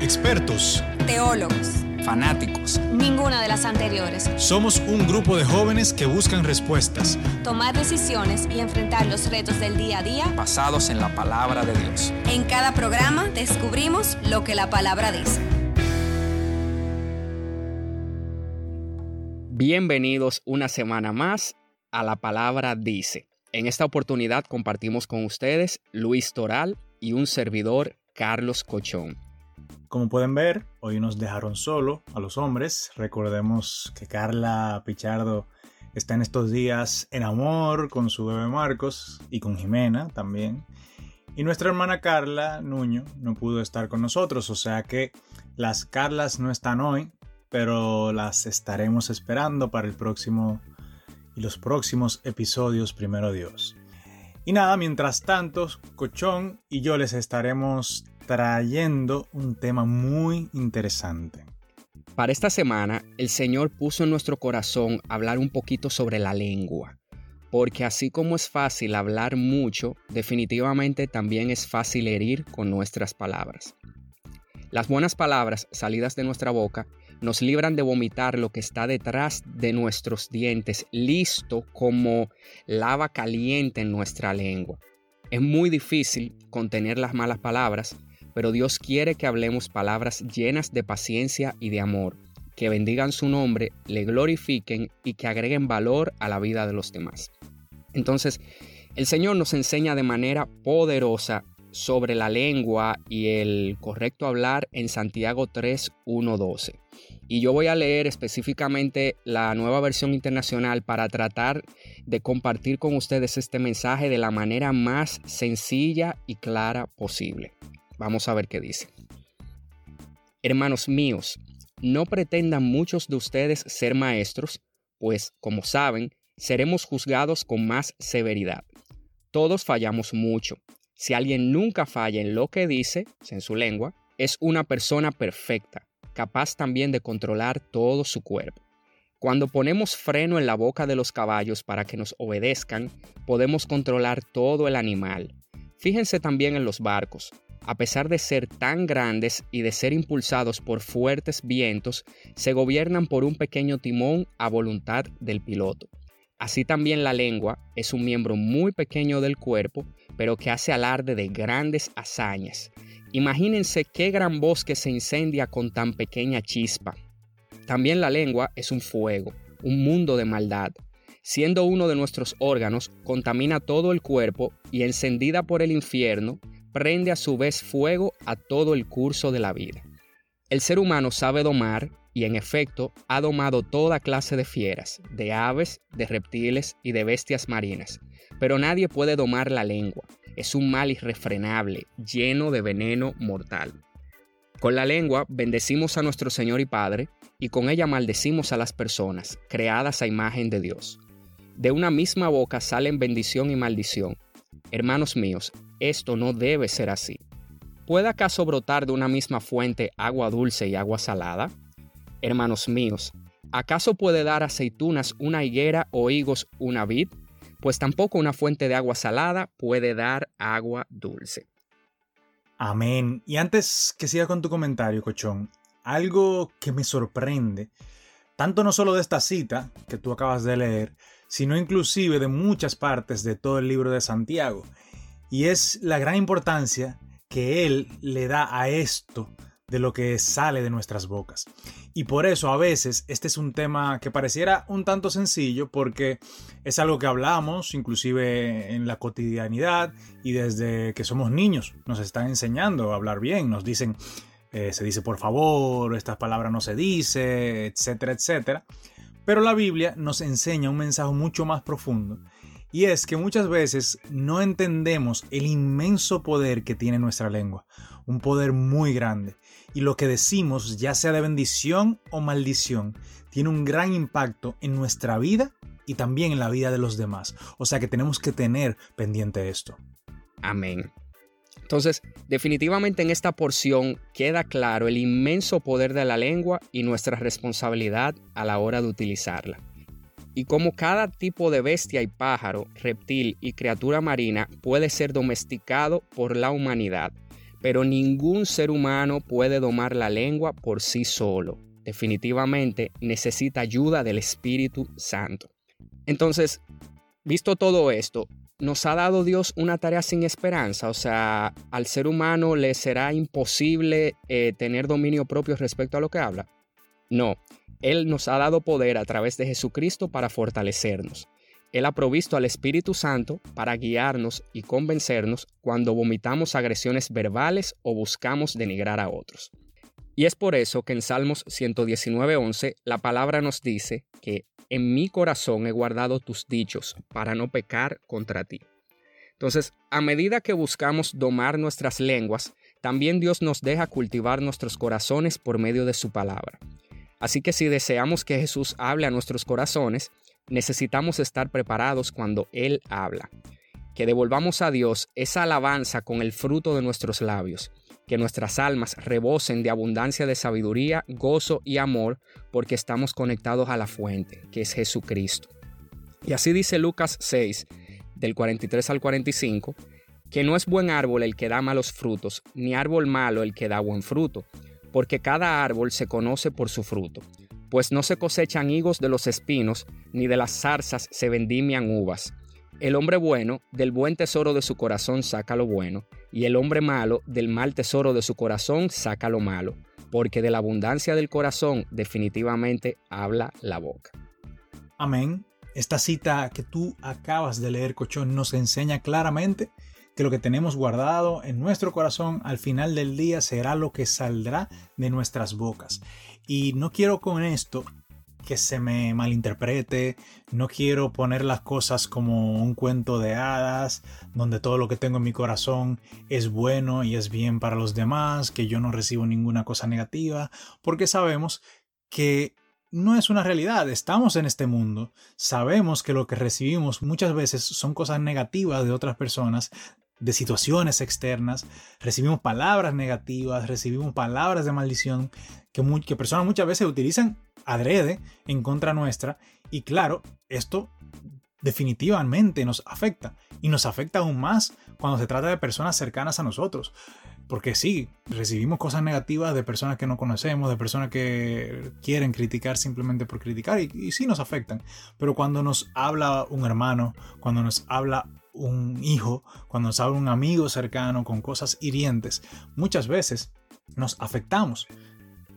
expertos, teólogos, fanáticos. Ninguna de las anteriores. Somos un grupo de jóvenes que buscan respuestas, tomar decisiones y enfrentar los retos del día a día basados en la palabra de Dios. En cada programa descubrimos lo que la palabra dice. Bienvenidos una semana más a La Palabra Dice. En esta oportunidad compartimos con ustedes Luis Toral y un servidor Carlos Cochón. Como pueden ver, hoy nos dejaron solo a los hombres. Recordemos que Carla Pichardo está en estos días en amor con su bebé Marcos y con Jimena también. Y nuestra hermana Carla Nuño no pudo estar con nosotros, o sea que las Carlas no están hoy, pero las estaremos esperando para el próximo y los próximos episodios, primero Dios. Y nada, mientras tanto, Cochón y yo les estaremos trayendo un tema muy interesante. Para esta semana, el Señor puso en nuestro corazón hablar un poquito sobre la lengua, porque así como es fácil hablar mucho, definitivamente también es fácil herir con nuestras palabras. Las buenas palabras salidas de nuestra boca nos libran de vomitar lo que está detrás de nuestros dientes, listo como lava caliente en nuestra lengua. Es muy difícil contener las malas palabras, pero Dios quiere que hablemos palabras llenas de paciencia y de amor, que bendigan su nombre, le glorifiquen y que agreguen valor a la vida de los demás. Entonces, el Señor nos enseña de manera poderosa sobre la lengua y el correcto hablar en Santiago 3, 1, 12. Y yo voy a leer específicamente la nueva versión internacional para tratar de compartir con ustedes este mensaje de la manera más sencilla y clara posible. Vamos a ver qué dice. Hermanos míos, no pretendan muchos de ustedes ser maestros, pues, como saben, seremos juzgados con más severidad. Todos fallamos mucho. Si alguien nunca falla en lo que dice, en su lengua, es una persona perfecta, capaz también de controlar todo su cuerpo. Cuando ponemos freno en la boca de los caballos para que nos obedezcan, podemos controlar todo el animal. Fíjense también en los barcos. A pesar de ser tan grandes y de ser impulsados por fuertes vientos, se gobiernan por un pequeño timón a voluntad del piloto. Así también la lengua es un miembro muy pequeño del cuerpo, pero que hace alarde de grandes hazañas. Imagínense qué gran bosque se incendia con tan pequeña chispa. También la lengua es un fuego, un mundo de maldad. Siendo uno de nuestros órganos, contamina todo el cuerpo y encendida por el infierno, prende a su vez fuego a todo el curso de la vida. El ser humano sabe domar y en efecto ha domado toda clase de fieras, de aves, de reptiles y de bestias marinas, pero nadie puede domar la lengua, es un mal irrefrenable, lleno de veneno mortal. Con la lengua bendecimos a nuestro Señor y Padre, y con ella maldecimos a las personas, creadas a imagen de Dios. De una misma boca salen bendición y maldición. Hermanos míos, esto no debe ser así. ¿Puede acaso brotar de una misma fuente agua dulce y agua salada? Hermanos míos, ¿acaso puede dar aceitunas una higuera o higos una vid? pues tampoco una fuente de agua salada puede dar agua dulce. Amén. Y antes que siga con tu comentario, Cochón, algo que me sorprende, tanto no solo de esta cita que tú acabas de leer, sino inclusive de muchas partes de todo el libro de Santiago, y es la gran importancia que él le da a esto de lo que sale de nuestras bocas. Y por eso a veces este es un tema que pareciera un tanto sencillo porque es algo que hablamos inclusive en la cotidianidad y desde que somos niños nos están enseñando a hablar bien, nos dicen, eh, se dice por favor, estas palabras no se dice, etcétera, etcétera. Pero la Biblia nos enseña un mensaje mucho más profundo y es que muchas veces no entendemos el inmenso poder que tiene nuestra lengua, un poder muy grande. Y lo que decimos, ya sea de bendición o maldición, tiene un gran impacto en nuestra vida y también en la vida de los demás. O sea que tenemos que tener pendiente esto. Amén. Entonces, definitivamente en esta porción queda claro el inmenso poder de la lengua y nuestra responsabilidad a la hora de utilizarla y cómo cada tipo de bestia y pájaro, reptil y criatura marina puede ser domesticado por la humanidad, pero ningún ser humano puede domar la lengua por sí solo. Definitivamente necesita ayuda del Espíritu Santo. Entonces, visto todo esto, ¿nos ha dado Dios una tarea sin esperanza? O sea, ¿al ser humano le será imposible eh, tener dominio propio respecto a lo que habla? No, Él nos ha dado poder a través de Jesucristo para fortalecernos. Él ha provisto al Espíritu Santo para guiarnos y convencernos cuando vomitamos agresiones verbales o buscamos denigrar a otros. Y es por eso que en Salmos 119.11 la palabra nos dice que en mi corazón he guardado tus dichos para no pecar contra ti. Entonces, a medida que buscamos domar nuestras lenguas, también Dios nos deja cultivar nuestros corazones por medio de su palabra. Así que si deseamos que Jesús hable a nuestros corazones, necesitamos estar preparados cuando Él habla. Que devolvamos a Dios esa alabanza con el fruto de nuestros labios. Que nuestras almas rebosen de abundancia de sabiduría, gozo y amor porque estamos conectados a la fuente, que es Jesucristo. Y así dice Lucas 6, del 43 al 45, que no es buen árbol el que da malos frutos, ni árbol malo el que da buen fruto, porque cada árbol se conoce por su fruto pues no se cosechan higos de los espinos, ni de las zarzas se vendimian uvas. El hombre bueno del buen tesoro de su corazón saca lo bueno, y el hombre malo del mal tesoro de su corazón saca lo malo, porque de la abundancia del corazón definitivamente habla la boca. Amén. Esta cita que tú acabas de leer, Cochón, nos enseña claramente que lo que tenemos guardado en nuestro corazón al final del día será lo que saldrá de nuestras bocas. Y no quiero con esto que se me malinterprete, no quiero poner las cosas como un cuento de hadas, donde todo lo que tengo en mi corazón es bueno y es bien para los demás, que yo no recibo ninguna cosa negativa, porque sabemos que no es una realidad, estamos en este mundo, sabemos que lo que recibimos muchas veces son cosas negativas de otras personas, de situaciones externas, recibimos palabras negativas, recibimos palabras de maldición que, que personas muchas veces utilizan adrede en contra nuestra y claro, esto definitivamente nos afecta y nos afecta aún más cuando se trata de personas cercanas a nosotros. Porque sí, recibimos cosas negativas de personas que no conocemos, de personas que quieren criticar simplemente por criticar y, sí nos afectan. Pero cuando nos habla un hermano, cuando nos habla un hijo, cuando nos habla un amigo cercano con cosas hirientes, muchas veces nos afectamos.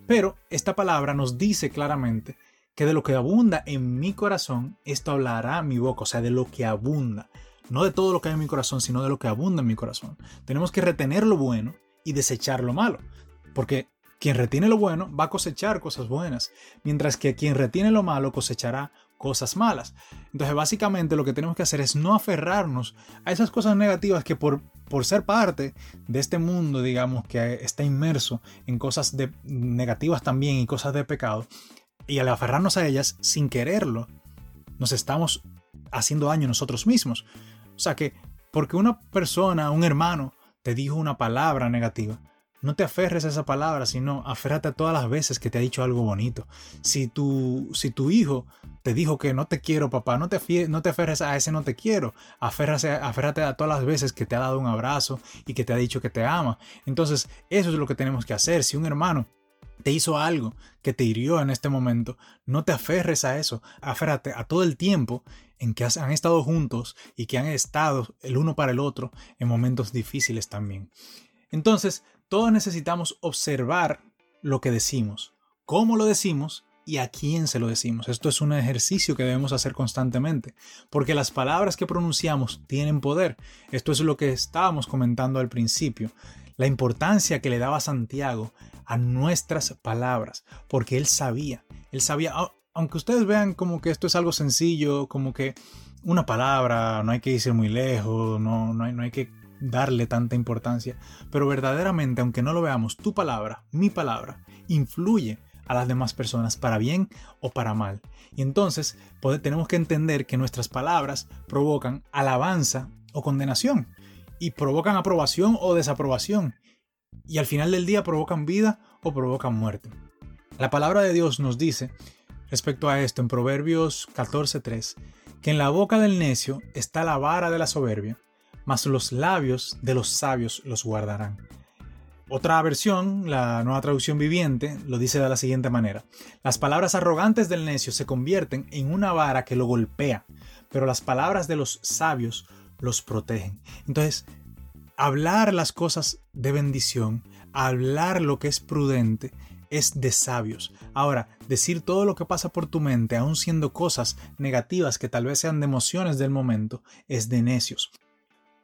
Pero esta palabra nos dice claramente que de lo que abunda en mi corazón, esto hablará mi boca, o sea, de lo que abunda. No de todo lo que hay en mi corazón, sino de lo que abunda en mi corazón. Tenemos que retener lo bueno y desechar lo malo. Porque quien retiene lo bueno va a cosechar cosas buenas, mientras que quien retiene lo malo cosechará cosas malas. Entonces básicamente lo que tenemos que hacer es no aferrarnos a esas cosas negativas que por, por ser parte de este mundo, digamos, que está inmerso en cosas de, negativas también y cosas de pecado, y al aferrarnos a ellas sin quererlo, nos estamos haciendo daño nosotros mismos. O sea que porque una persona, un hermano, te dijo una palabra negativa, no te aferres a esa palabra, sino aférrate a todas las veces que te ha dicho algo bonito. Si tu, si tu hijo te dijo que no te quiero, papá, no te, no te aferres a ese no te quiero. Aférrate, aférrate a todas las veces que te ha dado un abrazo y que te ha dicho que te ama. Entonces, eso es lo que tenemos que hacer. Si un hermano te hizo algo que te hirió en este momento, no te aferres a eso, aférrate a todo el tiempo en que han estado juntos y que han estado el uno para el otro en momentos difíciles también. Entonces, todos necesitamos observar lo que decimos, cómo lo decimos y a quién se lo decimos. Esto es un ejercicio que debemos hacer constantemente, porque las palabras que pronunciamos tienen poder. Esto es lo que estábamos comentando al principio, la importancia que le daba Santiago a nuestras palabras, porque él sabía, él sabía, aunque ustedes vean como que esto es algo sencillo, como que una palabra, no hay que irse muy lejos, no, no, hay, no hay que darle tanta importancia, pero verdaderamente, aunque no lo veamos, tu palabra, mi palabra, influye a las demás personas para bien o para mal. Y entonces tenemos que entender que nuestras palabras provocan alabanza o condenación, y provocan aprobación o desaprobación, y al final del día provocan vida o provocan muerte. La palabra de Dios nos dice, respecto a esto en Proverbios 14:3, que en la boca del necio está la vara de la soberbia, mas los labios de los sabios los guardarán. Otra versión, la nueva traducción viviente, lo dice de la siguiente manera. Las palabras arrogantes del necio se convierten en una vara que lo golpea, pero las palabras de los sabios los protegen. Entonces, hablar las cosas de bendición, hablar lo que es prudente, es de sabios. Ahora, decir todo lo que pasa por tu mente, aun siendo cosas negativas que tal vez sean de emociones del momento, es de necios.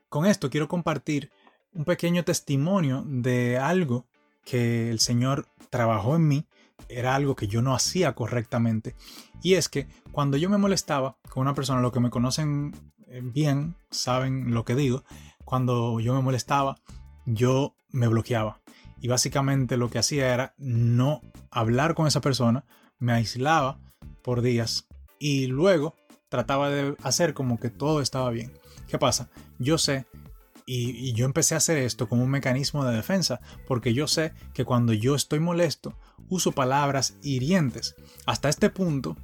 Con esto quiero compartir un pequeño testimonio de algo que el Señor trabajó en mí, era algo que yo no hacía correctamente. Y es que cuando yo me molestaba con una persona, lo que me conocen eh, bien, saben lo que digo, cuando yo me molestaba, yo me bloqueaba. Y básicamente lo que hacía era no hablar con esa persona, me aislaba por días y luego trataba de hacer como que todo estaba bien. ¿Qué pasa? Yo sé y, yo empecé a hacer esto como un mecanismo de defensa, porque yo sé que cuando yo estoy molesto, uso palabras hirientes. Hasta este punto,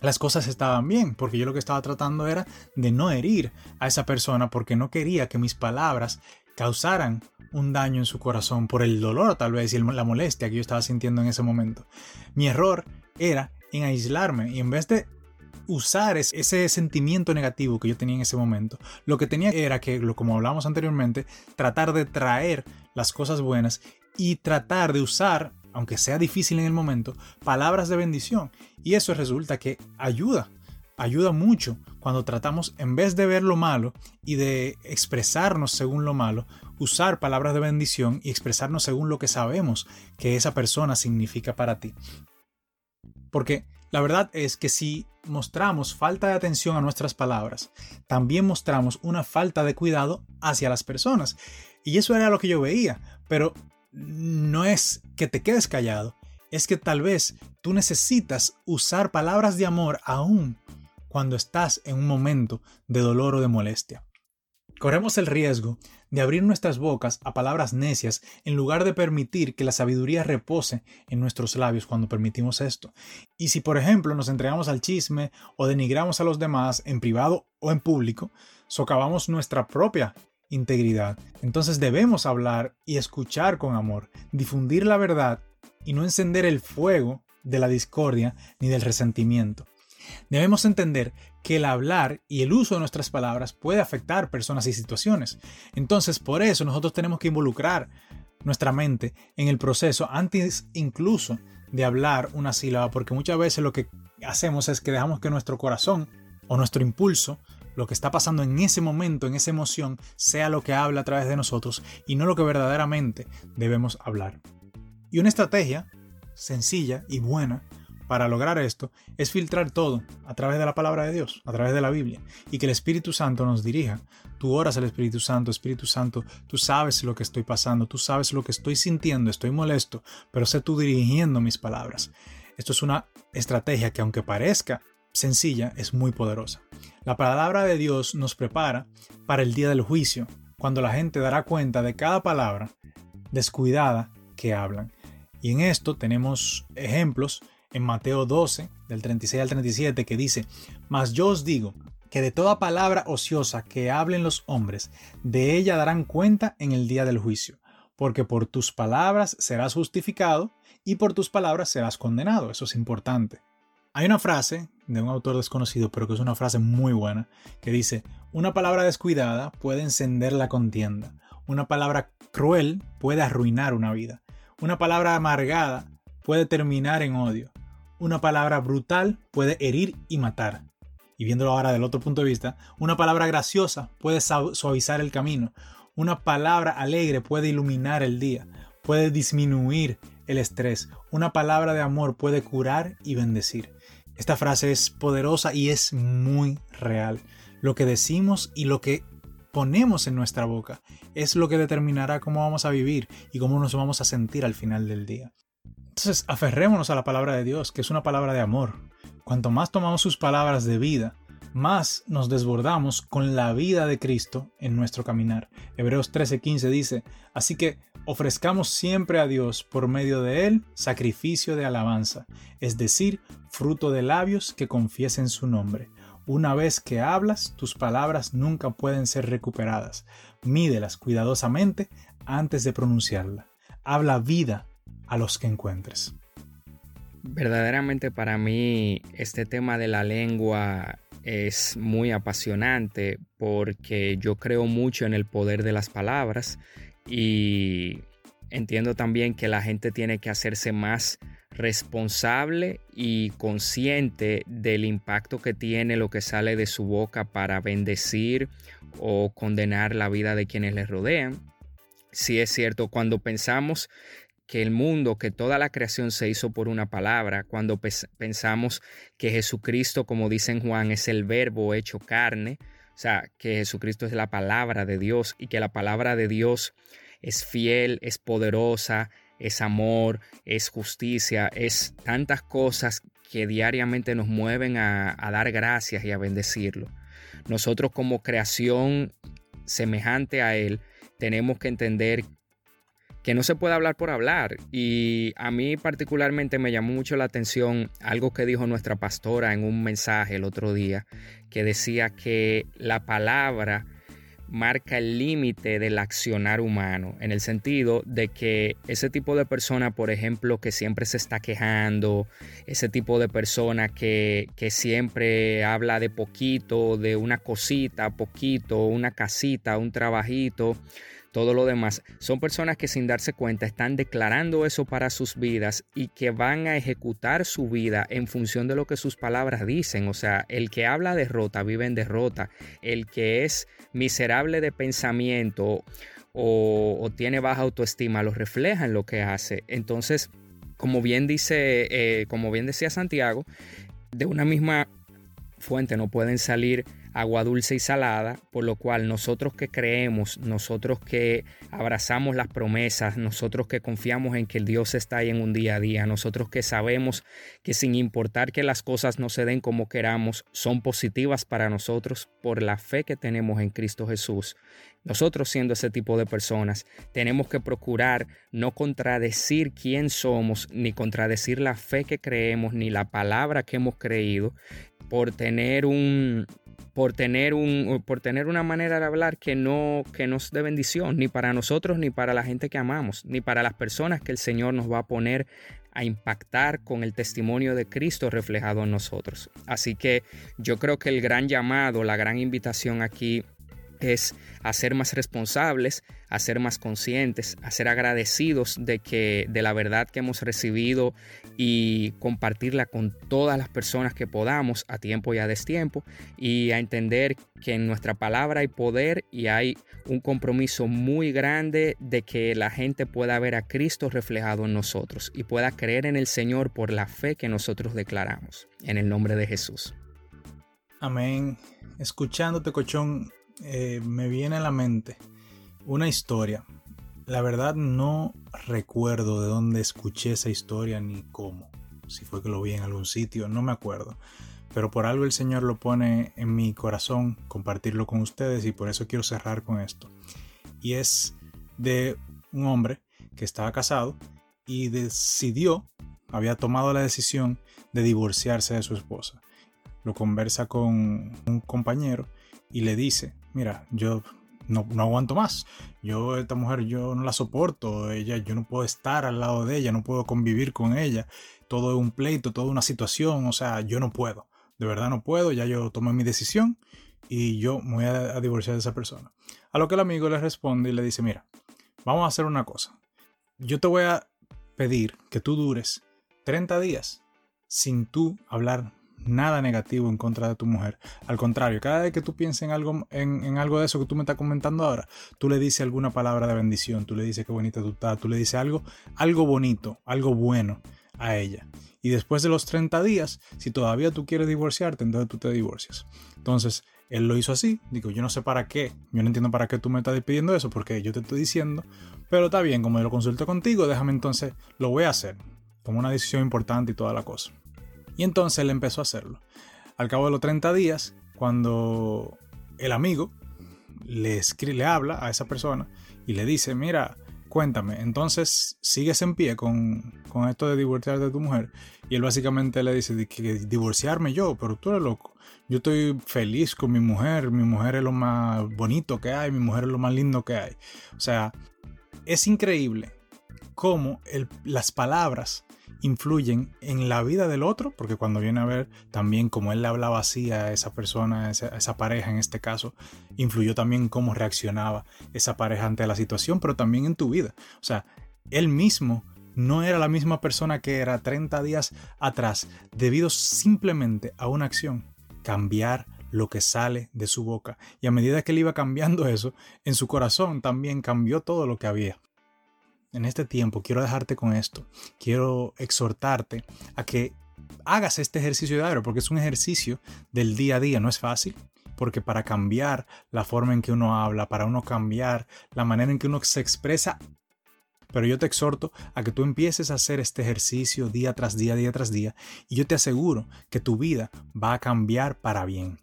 las cosas estaban bien, porque yo lo que estaba tratando era de no herir a esa persona, porque no quería que mis palabras causaran un daño en su corazón por el dolor tal vez y la molestia que yo estaba sintiendo en ese momento. Mi error era en aislarme y en vez de usar ese sentimiento negativo que yo tenía en ese momento. Lo que tenía era que, como hablamos anteriormente, tratar de traer las cosas buenas y tratar de usar, aunque sea difícil en el momento, palabras de bendición. Y eso resulta que ayuda, ayuda mucho cuando tratamos, en vez de ver lo malo y de expresarnos según lo malo, usar palabras de bendición y expresarnos según lo que sabemos que esa persona significa para ti. Porque la verdad es que si mostramos falta de atención a nuestras palabras, también mostramos una falta de cuidado hacia las personas. Y eso era lo que yo veía. Pero no es que te quedes callado, es que tal vez tú necesitas usar palabras de amor aún cuando estás en un momento de dolor o de molestia. Corremos el riesgo de abrir nuestras bocas a palabras necias en lugar de permitir que la sabiduría repose en nuestros labios cuando permitimos esto. Y si por ejemplo nos entregamos al chisme o denigramos a los demás en privado o en público, socavamos nuestra propia integridad. Entonces debemos hablar y escuchar con amor, difundir la verdad y no encender el fuego de la discordia ni del resentimiento. Debemos entender que el hablar y el uso de nuestras palabras puede afectar personas y situaciones. Entonces, por eso nosotros tenemos que involucrar nuestra mente en el proceso antes incluso de hablar una sílaba, porque muchas veces lo que hacemos es que dejamos que nuestro corazón o nuestro impulso, lo que está pasando en ese momento, en esa emoción, sea lo que habla a través de nosotros y no lo que verdaderamente debemos hablar. Y una estrategia sencilla y buena para lograr esto es filtrar todo a través de la palabra de Dios, a través de la Biblia, y que el Espíritu Santo nos dirija. Tú oras al Espíritu Santo, Espíritu Santo, tú sabes lo que estoy pasando, tú sabes lo que estoy sintiendo, estoy molesto, pero sé tú dirigiendo mis palabras. Esto es una estrategia que aunque parezca sencilla, es muy poderosa. La palabra de Dios nos prepara para el día del juicio, cuando la gente dará cuenta de cada palabra descuidada que hablan. Y en esto tenemos ejemplos en Mateo 12, del 36 al 37, que dice, Mas yo os digo, que de toda palabra ociosa que hablen los hombres, de ella darán cuenta en el día del juicio, porque por tus palabras serás justificado y por tus palabras serás condenado. Eso es importante. Hay una frase de un autor desconocido, pero que es una frase muy buena, que dice, una palabra descuidada puede encender la contienda, una palabra cruel puede arruinar una vida, una palabra amargada puede terminar en odio, una palabra brutal puede herir y matar. Y viéndolo ahora del otro punto de vista, una palabra graciosa puede suavizar el camino. Una palabra alegre puede iluminar el día, puede disminuir el estrés. Una palabra de amor puede curar y bendecir. Esta frase es poderosa y es muy real. Lo que decimos y lo que ponemos en nuestra boca es lo que determinará cómo vamos a vivir y cómo nos vamos a sentir al final del día. Entonces, aferrémonos a la palabra de Dios, que es una palabra de amor. Cuanto más tomamos sus palabras de vida, más nos desbordamos con la vida de Cristo en nuestro caminar. Hebreos 13:15 dice, así que ofrezcamos siempre a Dios por medio de Él sacrificio de alabanza, es decir, fruto de labios que confiesen su nombre. Una vez que hablas, tus palabras nunca pueden ser recuperadas. Mídelas cuidadosamente antes de pronunciarla. habla vida los que encuentres. Verdaderamente para mí este tema de la lengua es muy apasionante porque yo creo mucho en el poder de las palabras y entiendo también que la gente tiene que hacerse más responsable y consciente del impacto que tiene lo que sale de su boca para bendecir o condenar la vida de quienes les rodean. Si es cierto, cuando pensamos que el mundo, que toda la creación se hizo por una palabra, cuando pensamos que Jesucristo, como dice en Juan, es el verbo hecho carne, o sea, que Jesucristo es la palabra de Dios y que la palabra de Dios es fiel, es poderosa, es amor, es justicia, es tantas cosas que diariamente nos mueven a, a dar gracias y a bendecirlo. Nosotros como creación semejante a Él, tenemos que entender que no se puede hablar por hablar. Y a mí particularmente me llamó mucho la atención algo que dijo nuestra pastora en un mensaje el otro día, que decía que la palabra marca el límite del accionar humano, en el sentido de que ese tipo de persona, por ejemplo, que siempre se está quejando, ese tipo de persona que, que siempre habla de poquito, de una cosita, poquito, una casita, un trabajito, todo lo demás, son personas que sin darse cuenta están declarando eso para sus vidas y que van a ejecutar su vida en función de lo que sus palabras dicen. O sea, el que habla derrota vive en derrota. El que es miserable de pensamiento o, tiene baja autoestima lo refleja en lo que hace. Entonces, como bien dice, eh, como bien decía Santiago, de una misma fuente no pueden salir agua dulce y salada, por lo cual nosotros que creemos, nosotros que abrazamos las promesas, nosotros que confiamos en que el Dios está ahí en un día a día, nosotros que sabemos que sin importar que las cosas no se den como queramos, son positivas para nosotros por la fe que tenemos en Cristo Jesús. Nosotros siendo ese tipo de personas, tenemos que procurar no contradecir quién somos, ni contradecir la fe que creemos, ni la palabra que hemos creído, por tener un, por tener, un, por tener una manera de hablar que no, que nos dé bendición, ni para nosotros, ni para la gente que amamos, ni para las personas que el Señor nos va a poner a impactar con el testimonio de Cristo reflejado en nosotros. Así que yo creo que el gran llamado, la gran invitación aquí es a ser más responsables, a ser más conscientes, a ser agradecidos de que de la verdad que hemos recibido y compartirla con todas las personas que podamos a tiempo y a destiempo y a entender que en nuestra palabra hay poder y hay un compromiso muy grande de que la gente pueda ver a Cristo reflejado en nosotros y pueda creer en el Señor por la fe que nosotros declaramos en el nombre de Jesús. Amén. Escuchándote, cochón, eh, me viene a la mente una historia. La verdad no recuerdo de dónde escuché esa historia ni cómo. Si fue que lo vi en algún sitio, no me acuerdo. Pero por algo el Señor lo pone en mi corazón compartirlo con ustedes y por eso quiero cerrar con esto. Y es de un hombre que estaba casado y decidió, había tomado la decisión de divorciarse de su esposa. Lo conversa con un compañero y le dice, mira, yo no, aguanto más. Yo, esta mujer, yo no la soporto. Ella, yo no puedo estar al lado de ella, no puedo convivir con ella. Todo es un pleito, toda una situación. O sea, yo no puedo. De verdad no puedo. Ya yo tomé mi decisión y yo me voy a, a divorciar de esa persona. A lo que el amigo le responde y le dice, mira, vamos a hacer una cosa. Yo te voy a pedir que tú dures 30 días sin tú hablar nada negativo en contra de tu mujer. Al contrario, cada vez que tú pienses en algo, en, algo de eso que tú me estás comentando ahora, tú le dices alguna palabra de bendición, tú le dices qué bonita tú estás, tú le dices algo, algo bonito, algo bueno a ella. Y después de los 30 días, si todavía tú quieres divorciarte, entonces tú te divorcias. Entonces, él lo hizo así. Digo, yo no sé para qué. Yo no entiendo para qué tú me estás pidiendo eso, porque yo te estoy diciendo. Pero está bien, como yo lo consulto contigo, déjame entonces, lo voy a hacer. Como una decisión importante y toda la cosa. Y entonces él empezó a hacerlo. Al cabo de los 30 días, cuando el amigo le, escribe, le habla a esa persona y le dice, mira, cuéntame, entonces sigues en pie con, con esto de divorciarte de tu mujer. Y él básicamente le dice divorciarme yo, pero tú eres loco. Yo estoy feliz con mi mujer, mi mujer es lo más bonito que hay, mi mujer es lo más lindo que hay. O sea, es increíble cómo las palabras influyen en la vida del otro, porque cuando viene a ver también como él le hablaba así a esa persona, a esa, pareja en este caso, influyó también cómo reaccionaba esa pareja ante la situación, pero también en tu vida. O sea, él mismo no era la misma persona que era 30 días atrás, debido simplemente a una acción, cambiar lo que sale de su boca. Y a medida que él iba cambiando eso, en su corazón también cambió todo lo que había en este tiempo quiero dejarte con esto. Quiero exhortarte a que hagas este ejercicio diario, porque es un ejercicio del día a día, no es fácil. Porque para cambiar la forma en que uno habla, para uno cambiar la manera en que uno se expresa, pero yo te exhorto a que tú empieces a hacer este ejercicio día tras día, día tras día, y yo te aseguro que tu vida va a cambiar para bien.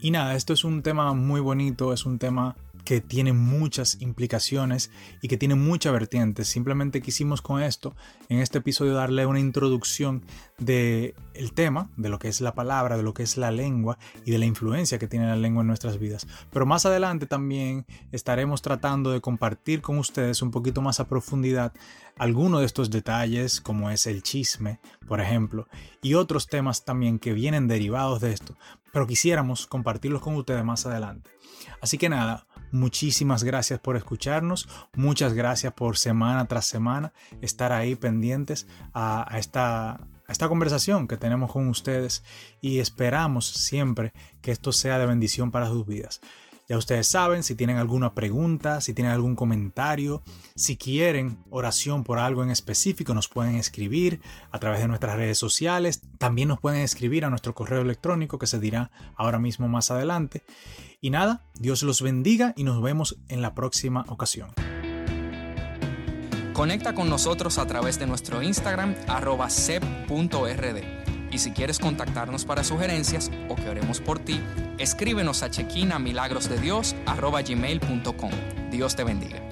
Y nada, esto es un tema muy bonito, es un tema que tiene muchas implicaciones y que tiene mucha vertiente. Simplemente quisimos con esto, en este episodio, darle una introducción del el tema, de lo que es la palabra, de lo que es la lengua y de la influencia que tiene la lengua en nuestras vidas. Pero más adelante también estaremos tratando de compartir con ustedes un poquito más a profundidad algunos de estos detalles, como es el chisme, por ejemplo, y otros temas también que vienen derivados de esto, pero quisiéramos compartirlos con ustedes más adelante. Así que nada, Muchísimas gracias por escucharnos, muchas gracias por semana tras semana estar ahí pendientes a, esta, a esta conversación que tenemos con ustedes y esperamos siempre que esto sea de bendición para sus vidas. Ya ustedes saben, si tienen alguna pregunta, si tienen algún comentario, si quieren oración por algo en específico, nos pueden escribir a través de nuestras redes sociales. También nos pueden escribir a nuestro correo electrónico que se dirá ahora mismo más adelante. Y nada, Dios los bendiga y nos vemos en la próxima ocasión. Conecta con nosotros a través de nuestro Instagram sep.rd. Y si quieres contactarnos para sugerencias o que oremos por ti, escríbenos a chequina milagrosdedios arroba gmail.com. Dios te bendiga.